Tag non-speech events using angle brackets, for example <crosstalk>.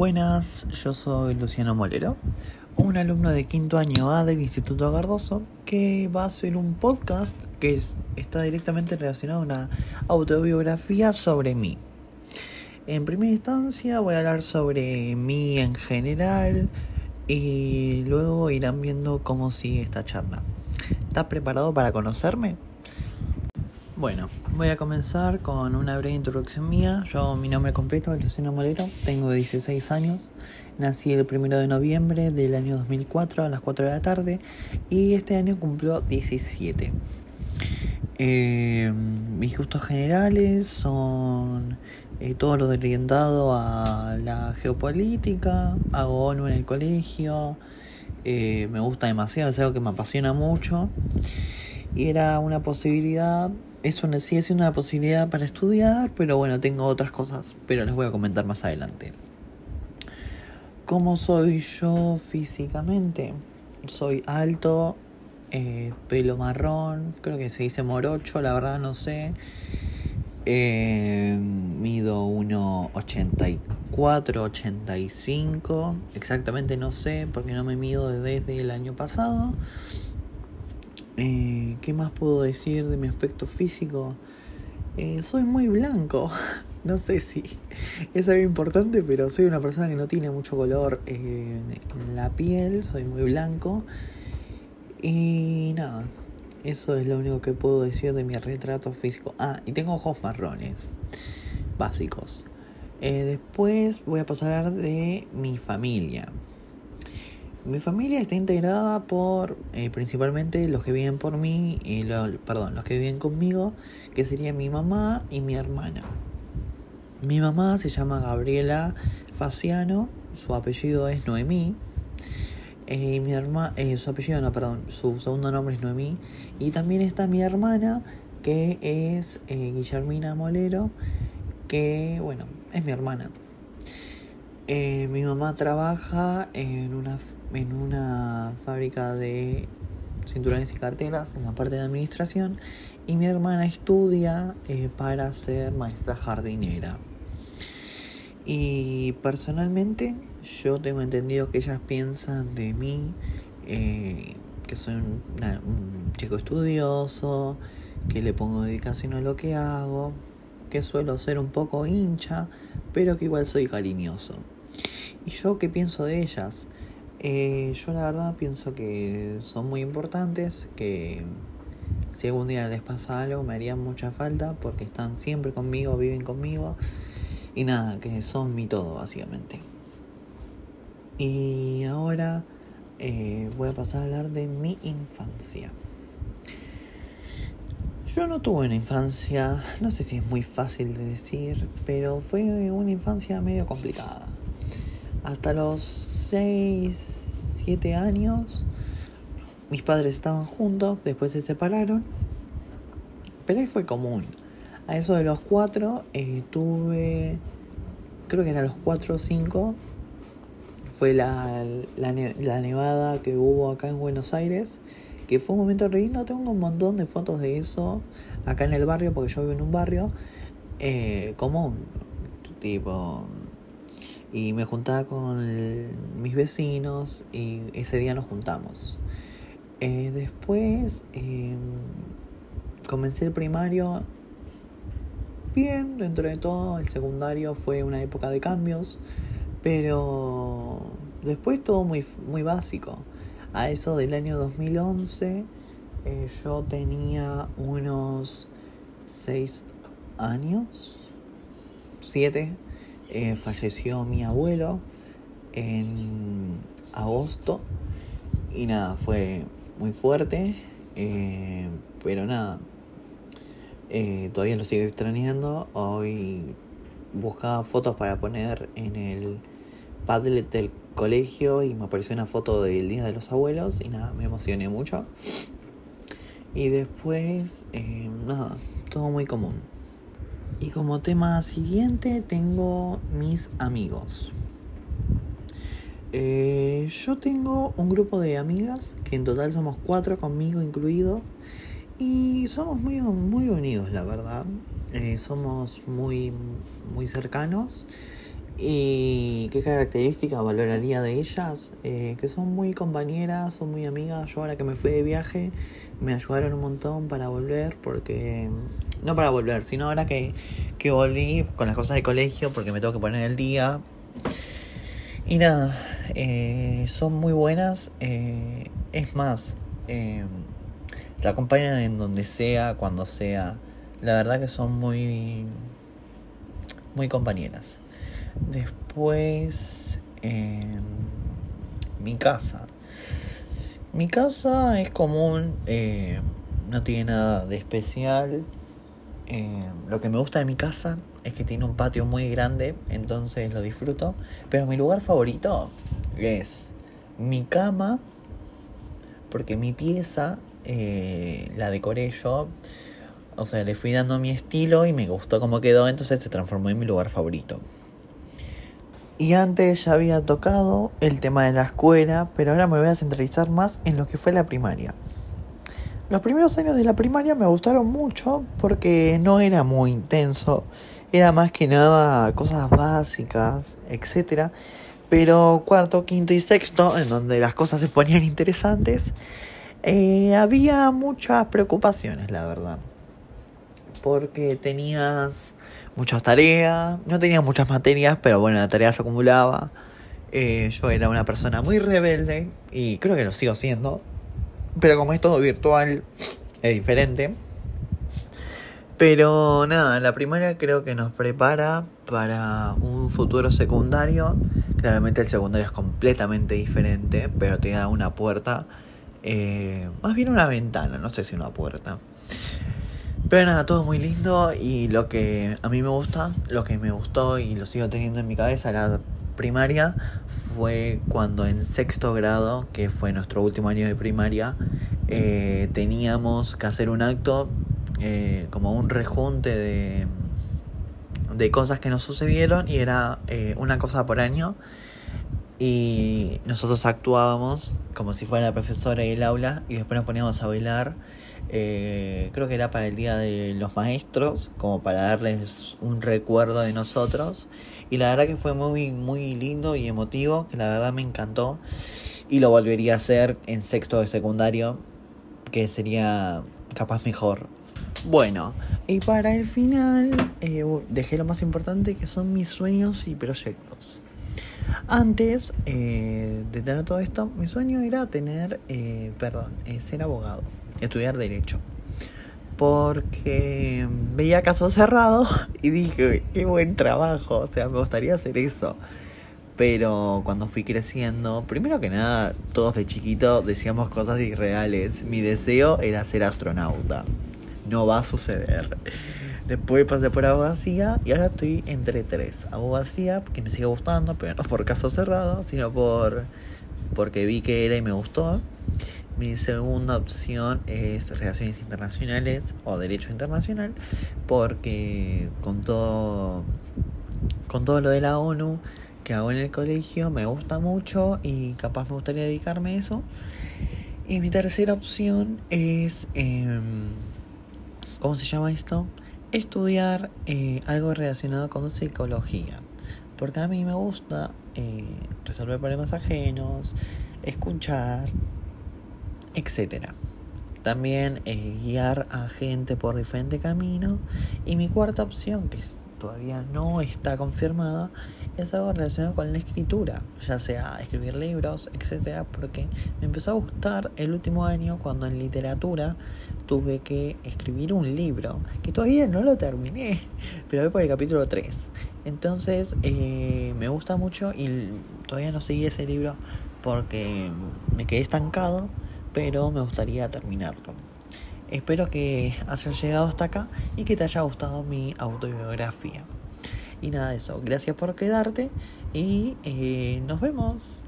Buenas, yo soy Luciano Molero, un alumno de quinto año A del Instituto Gardoso que va a hacer un podcast que es, está directamente relacionado a una autobiografía sobre mí. En primera instancia voy a hablar sobre mí en general y luego irán viendo cómo sigue esta charla. ¿Estás preparado para conocerme? Bueno, voy a comenzar con una breve introducción mía. Yo, mi nombre completo es Luciano Molero, tengo 16 años, nací el 1 de noviembre del año 2004 a las 4 de la tarde y este año cumplió 17. Eh, mis gustos generales son eh, todo lo orientado a la geopolítica, hago ONU en el colegio, eh, me gusta demasiado, es algo que me apasiona mucho. Y era una posibilidad es una, sigue siendo una posibilidad para estudiar, pero bueno, tengo otras cosas, pero les voy a comentar más adelante. ¿Cómo soy yo físicamente? Soy alto, eh, pelo marrón, creo que se dice morocho, la verdad no sé. Eh, mido 1,84, 85, exactamente no sé porque no me mido desde el año pasado. Eh, ¿Qué más puedo decir de mi aspecto físico? Eh, soy muy blanco. <laughs> no sé si es algo importante, pero soy una persona que no tiene mucho color eh, en la piel. Soy muy blanco. Y nada, eso es lo único que puedo decir de mi retrato físico. Ah, y tengo ojos marrones. Básicos. después voy a pasar de mi familia. Mi familia está integrada por eh, principalmente los que viven por mí, perdón, los que viven conmigo, que serían mi mamá y mi hermana. Mi mamá se llama Gabriela Faciano, su apellido es Noemí. Eh, mi hermana, eh, su apellido no, perdón, su segundo nombre es Noemí. Y también está mi hermana, que es Guillermina Molero, que, bueno, es mi hermana. mi mamá trabaja en una en una fábrica de cinturones y carteras en la parte de administración y mi hermana estudia eh, para ser maestra jardinera. Y personalmente yo tengo entendido que ellas piensan de mí eh, que soy un, un, chico estudioso, que le pongo dedicación a lo que hago, que suelo ser un poco hincha, pero que igual soy cariñoso. ¿Y yo qué pienso de ellas? Eh, yo la verdad pienso que son muy importantes, que si algún día les pasa algo me harían mucha falta porque están siempre conmigo, viven conmigo y nada, que son mi todo básicamente. Y ahora eh, voy a pasar a hablar de mi infancia. Yo no tuve una infancia, no sé si es muy fácil de decir, pero fue una infancia medio complicada. Hasta los 6, 7 años, mis padres estaban juntos, después se separaron, pero ahí fue común. A eso de los 4 eh, tuve, creo que eran los 4 o 5, fue la, la, la, nevada que hubo acá en Buenos Aires, que fue un momento re. Tengo un montón de fotos de eso acá en el barrio, porque yo vivo en un barrio eh, común, tipo y me juntaba con mis vecinos y ese día nos juntamos. Eh, después em, comencé el primario bien, dentro de todo. El secundario fue una época de cambios, pero después todo muy, muy básico. A eso del año 2011 eh, yo tenía unos 6 años, 7 eh, falleció mi abuelo en agosto y nada, fue muy fuerte, eh, pero nada, eh, todavía lo sigo extrañando. Hoy buscaba fotos para poner en el Padlet del colegio y me apareció una foto del Día de los Abuelos y nada, me emocioné mucho. Y después, nada, todo muy común. Y como tema siguiente tengo mis amigos. Eh, yo tengo un grupo de amigas, que en total somos cuatro conmigo incluidos, y somos muy, muy unidos, la verdad. Eh, somos muy, muy cercanos ¿Y qué características valoraría de ellas? Eh, que son muy compañeras, son muy amigas. Yo ahora que me fui de viaje me ayudaron un montón para volver, porque... No para volver, sino ahora que, que volví con las cosas de colegio, porque me tengo que poner el día. Y nada, eh, son muy buenas. Eh, es más, te acompañan en donde sea, cuando sea. La verdad que son muy, muy compañeras. Después, em, mi casa. Mi casa es común, eh, no tiene nada de especial. Em, lo que me gusta de mi casa es que tiene un patio muy grande, entonces lo disfruto. Pero mi lugar favorito es mi cama, porque mi pieza eh, la decoré yo. O sea, le fui dando mi estilo y me gustó cómo quedó, entonces se transformó en mi lugar favorito. Y antes ya había tocado el tema de la escuela, pero ahora me voy a centralizar más en lo que fue la primaria. Los primeros años de la primaria me gustaron mucho porque no era muy intenso, era más que nada cosas básicas, etc. Pero cuarto, quinto y sexto, en donde las cosas se ponían interesantes, eh, había muchas preocupaciones, la verdad. Porque tenías muchas tareas, no tenía muchas materias, pero bueno, la tarea se acumulaba. Eh, yo era una persona muy rebelde y creo que lo sigo siendo. Pero como es todo virtual, es diferente. Pero nada, la primaria creo que nos prepara para un futuro secundario. Claramente el secundario es completamente diferente, pero te da una puerta, eh, más bien una ventana, no sé si una puerta. Pero nada, todo muy lindo y lo que a mí me gusta, lo que me gustó y lo sigo teniendo en mi cabeza, la primaria, fue cuando en sexto grado, que fue nuestro último año de primaria, eh, teníamos que hacer un acto eh, como un rejunte de, de cosas que nos sucedieron y era eh, una cosa por año. Y nosotros actuábamos como si fuera la profesora y el aula y después nos poníamos a bailar eh, creo que era para el Día de los Maestros, como para darles un recuerdo de nosotros. Y la verdad que fue muy, muy lindo y emotivo, que la verdad me encantó. Y lo volvería a hacer en sexto de secundario, que sería capaz mejor. Bueno, y para el final eh, dejé lo más importante que son mis sueños y proyectos. Antes eh, de tener todo esto, mi sueño era tener, perdón, ser abogado estudiar derecho. Porque veía casos cerrados <laughs> y dije, qué buen trabajo, o sea, me gustaría hacer eso. Pero cuando fui creciendo, primero que nada, todos de chiquito decíamos cosas irreales. Mi deseo era ser astronauta. No va a suceder. <laughs> Después pasé por abogacía y ahora estoy entre tres. Abogacía, que me sigue gustando, pero no por caso cerrado, sino por porque vi que era y me gustó. Mi segunda opción es Relaciones Internacionales o Derecho Internacional, porque con todo, con todo lo de la ONU que hago en el colegio me gusta mucho y capaz me gustaría dedicarme a eso. Y mi tercera opción es, em, ¿cómo se llama esto? Estudiar eh, algo relacionado con psicología. Porque a mí me gusta eh, resolver problemas ajenos, escuchar, etcétera. También guiar a gente por diferente camino. Y mi cuarta opción, que todavía no está confirmada, es algo relacionado con la escritura, ya sea escribir libros, etcétera, porque me empezó a gustar el último año cuando en literatura tuve que escribir un libro, que todavía no lo terminé, <laughs> pero voy por el capítulo 3. Entonces eh, me gusta mucho y todavía no seguí ese libro porque me quedé estancado pero me gustaría terminarlo. Espero que hayas llegado hasta acá y que te haya gustado mi autobiografía. Y nada de eso, gracias por quedarte y eh, nos vemos.